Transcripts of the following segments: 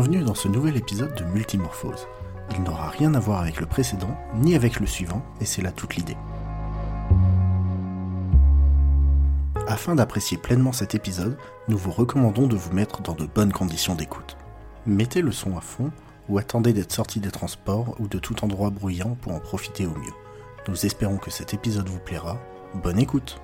Bienvenue dans ce nouvel épisode de Multimorphose. Il n'aura rien à voir avec le précédent, ni avec le suivant, et c'est là toute l'idée. Afin d'apprécier pleinement cet épisode, nous vous recommandons de vous mettre dans de bonnes conditions d'écoute. Mettez le son à fond ou attendez d'être sorti des transports ou de tout endroit bruyant pour en profiter au mieux. Nous espérons que cet épisode vous plaira. Bonne écoute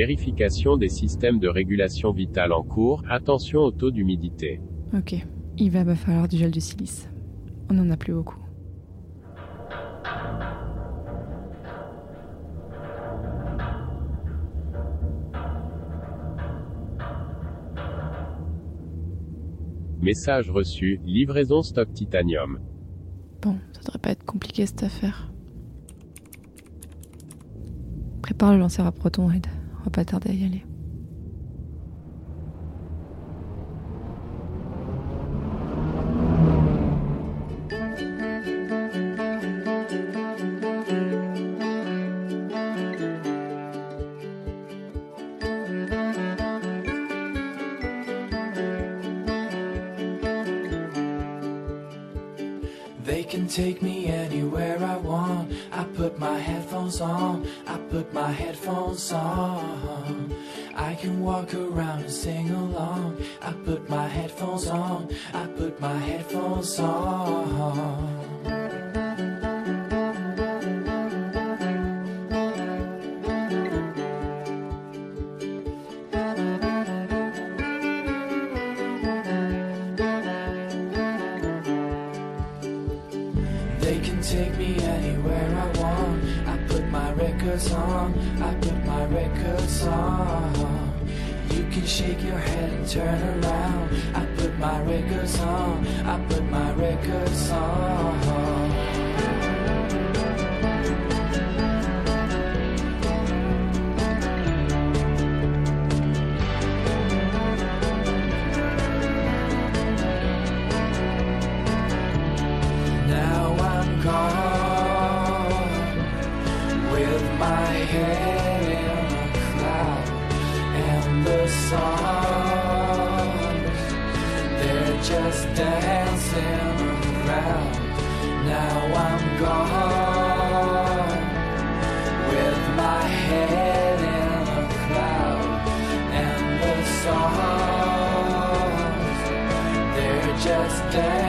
Vérification des systèmes de régulation vitale en cours, attention au taux d'humidité. Ok, il va falloir du gel de silice. On n'en a plus beaucoup. Message reçu, livraison stock titanium. Bon, ça devrait pas être compliqué cette affaire. Prépare le lanceur à proton, Red. Pas tarder à y aller. They can take me anywhere I want. I put my headphones on. I put my headphones on. They can take me anywhere I want. I put my records on. I put my records on. You can shake your head and turn around. My records on. I put my records on. Now I'm gone with my head in a cloud and the they're just dancing around. Now I'm gone with my head in a cloud and the songs they're just dancing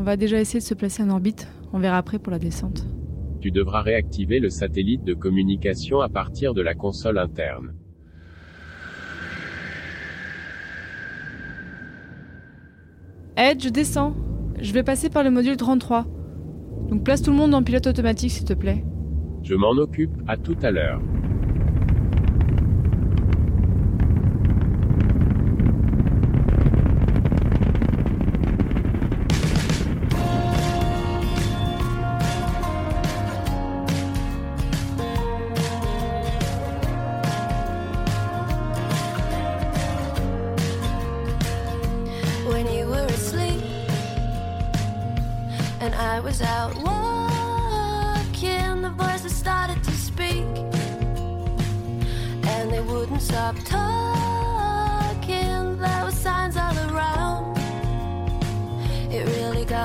on va déjà essayer de se placer en orbite. On verra après pour la descente. Tu devras réactiver le satellite de communication à partir de la console interne. Ed, je descends. Je vais passer par le module 33. Donc place tout le monde en pilote automatique s'il te plaît. Je m'en occupe, à tout à l'heure.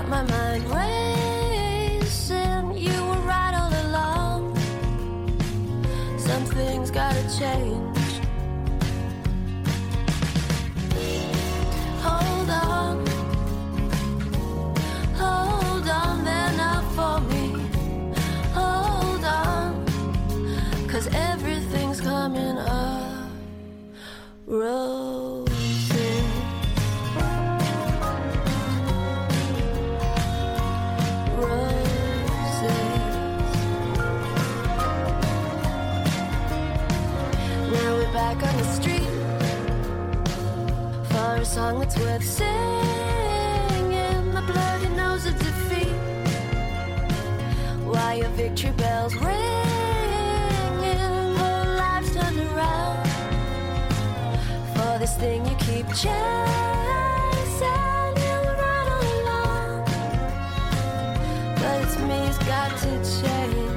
My mind a song that's worth singing. The bloody nose of defeat. Why your victory bells ringing? Whole lives turned around for this thing you keep chasing. You were right all along, but it's me's got to change.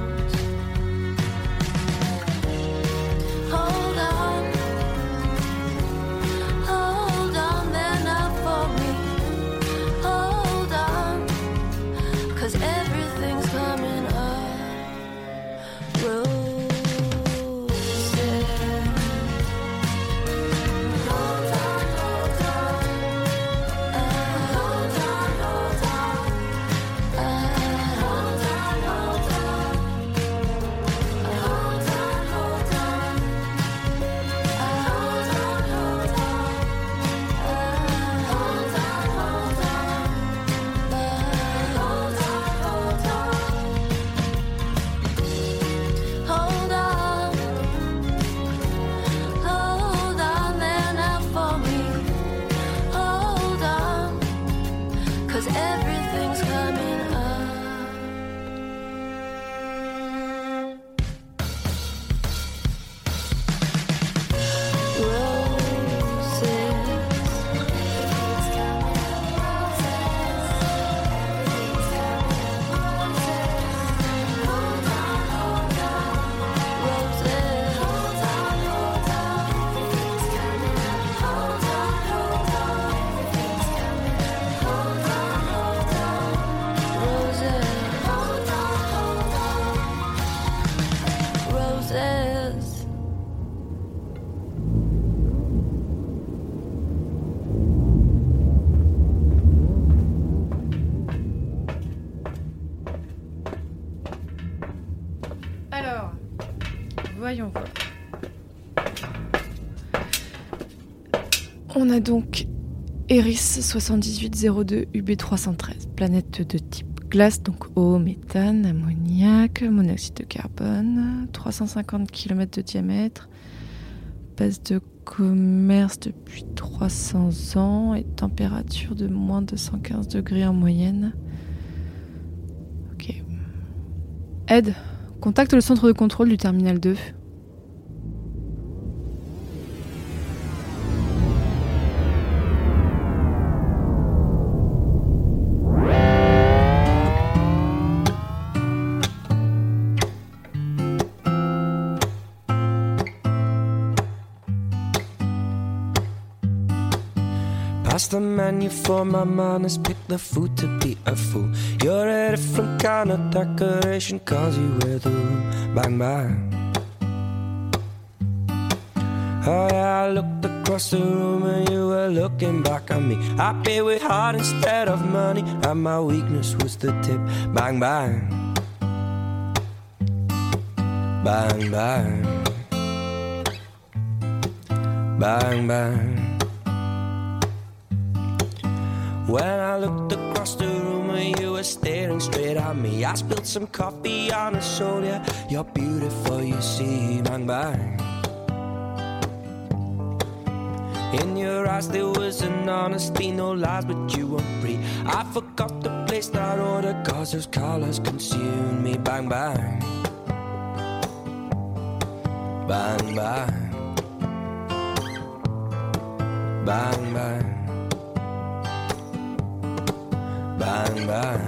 A donc Eris 7802 UB313, planète de type glace, donc eau, méthane, ammoniac, monoxyde de carbone, 350 km de diamètre, base de commerce depuis 300 ans et température de moins de 115 degrés en moyenne. Ok. Ed, contacte le centre de contrôle du terminal 2. Menu for my manners, pick the food to be a fool. You're a different kind of decoration, cause you wear the room. Bang, bang. Oh yeah, I looked across the room and you were looking back at me. I paid with heart instead of money, and my weakness was the tip. Bang, bang. Bang, bang. Bang, bang. When I looked across the room and you were staring straight at me, I spilled some coffee on a shoulder. You're beautiful, you see, bang bang. In your eyes there was an honesty, no lies, but you were free. I forgot to place that order, cause those colors consumed me, bang bang. Bang bang. Bang bang. Bang bang.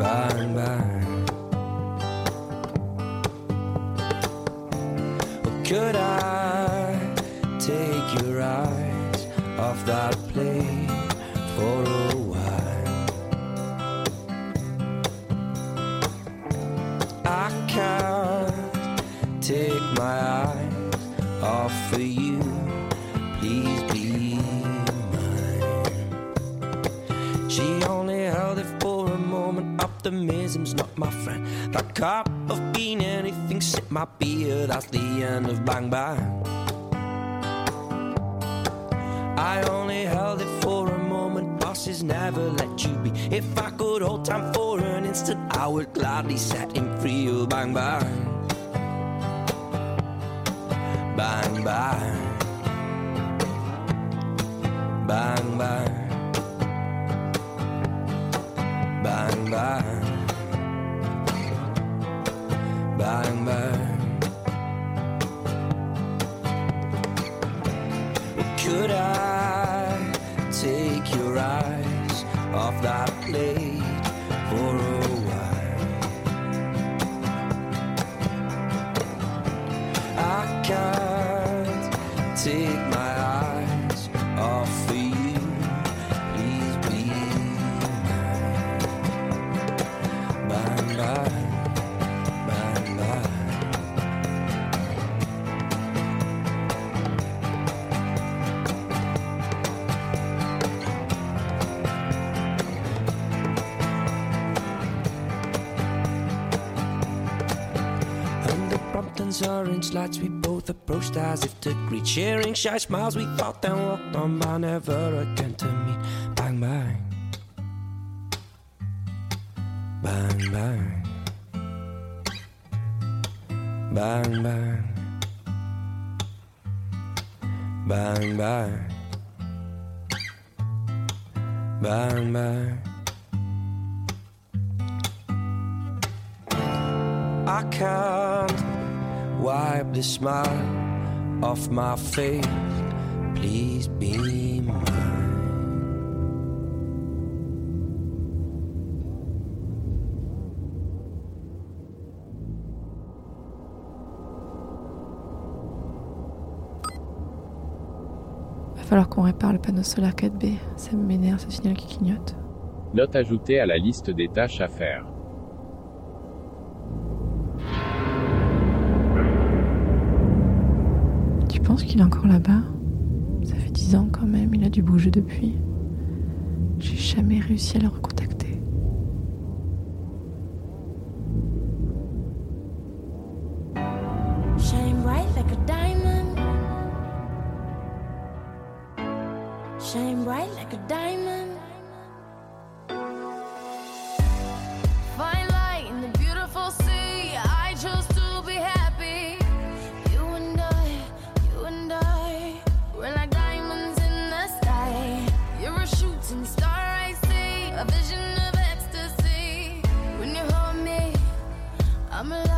Bang bang. Could I take your eyes off that for a while? I can't take my eyes off of you. She only held it for a moment. Optimism's not my friend. That cup of being anything, sip my beer. That's the end of bang bang. I only held it for a moment. Bosses never let you be. If I could hold time for an instant, I would gladly set him free. Oh, bang bang. Bang bang. Bang bang. Bang bang. Bang bang. Could I take your eyes off that plate for a while? I can't take orange lights, we both approached as if to greet. Sharing shy smiles, we thought then walked on by, never again to meet. Bang, bang. Bang, bang. Bang, bang. Bang, bang. Bang, bang. I can't wipe the smile off my face. Please be mine. Va falloir qu'on répare le panneau solaire 4B. Ça m'énerve ce signal qui clignote. Note ajoutée à la liste des tâches à faire. Tu penses qu'il est encore là-bas? Ça fait 10 ans quand même, il a dû bouger depuis. J'ai jamais réussi à le recontacter. I'm alive.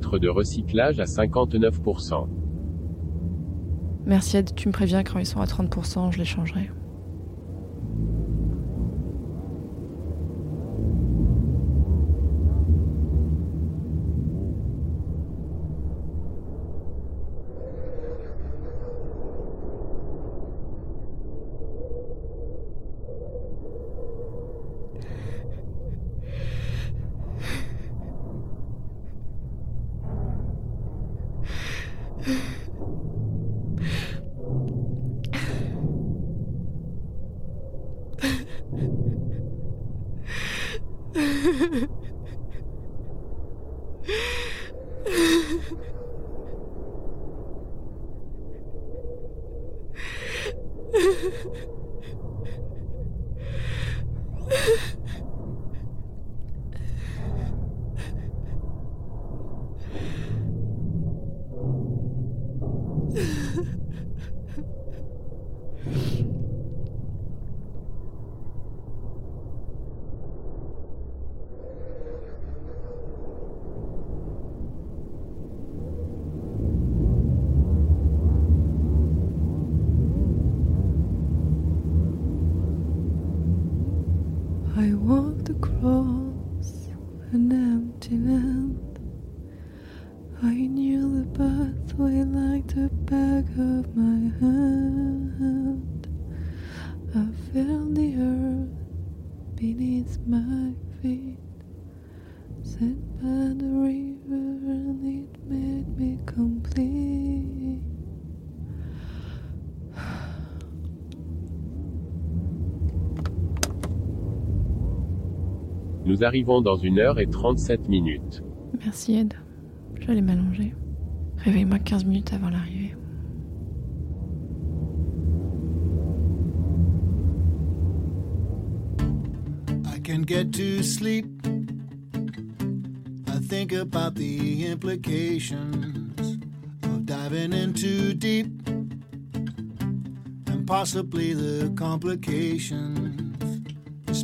De recyclage à 59%. Merci Ed, tu me préviens quand ils sont à 30%, je les changerai. Nous arrivons dans une heure et 37 minutes. Merci Ed. J'allais m'allonger. Réveille-moi 15 minutes avant l'arrivée. I can get to sleep. I think about the implications of diving in too deep and possibly the complications,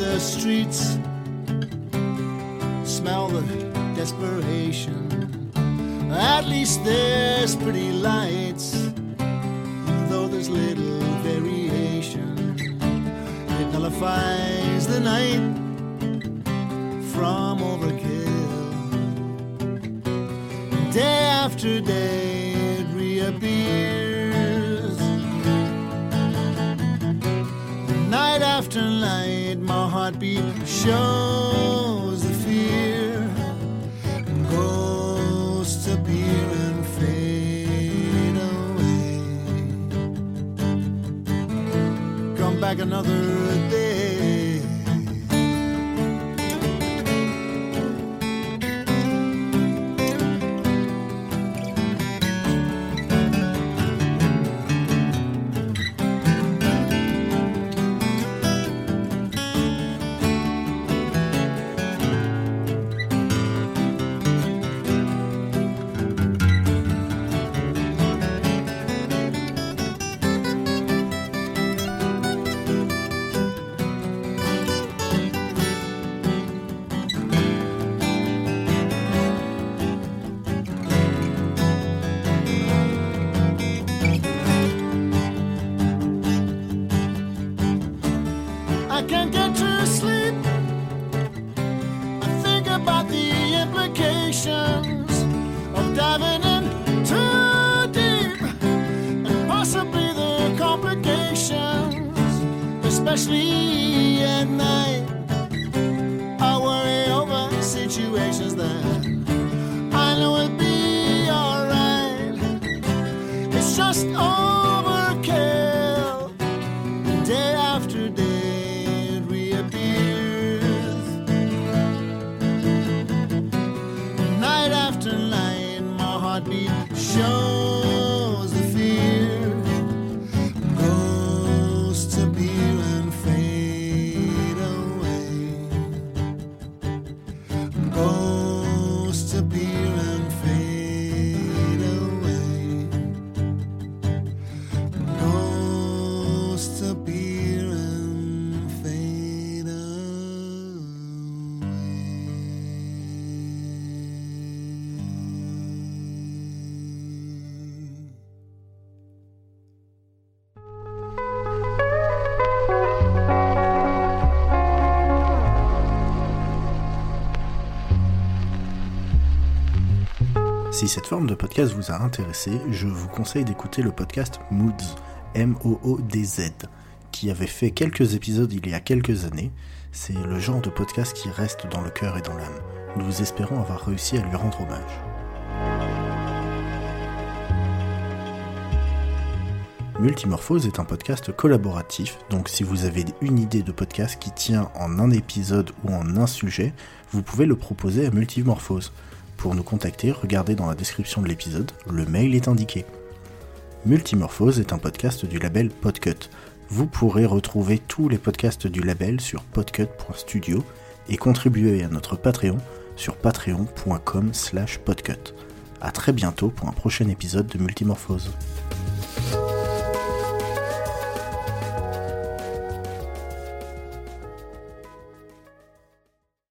the streets, smell the desperation. At least there's pretty lights, though there's little variation. It nullifies the night from overkill. Day after day it reappears. Night after after light, my heartbeat shows the fear. Ghosts appear and fade away. Come back another day. Especially at night. I worry over situations that I know will be alright. It's just overkill. Si cette forme de podcast vous a intéressé, je vous conseille d'écouter le podcast Moods, M-O-O-D-Z, qui avait fait quelques épisodes il y a quelques années. C'est le genre de podcast qui reste dans le cœur et dans l'âme. Nous espérons avoir réussi à lui rendre hommage. Multimorphose est un podcast collaboratif, donc si vous avez une idée de podcast qui tient en un épisode ou en un sujet, vous pouvez le proposer à Multimorphose. Pour nous contacter, regardez dans la description de l'épisode, le mail est indiqué. Multimorphose est un podcast du label Podcut. Vous pourrez retrouver tous les podcasts du label sur podcut.studio et contribuer à notre Patreon sur patreon.com slash podcut. A très bientôt pour un prochain épisode de Multimorphose.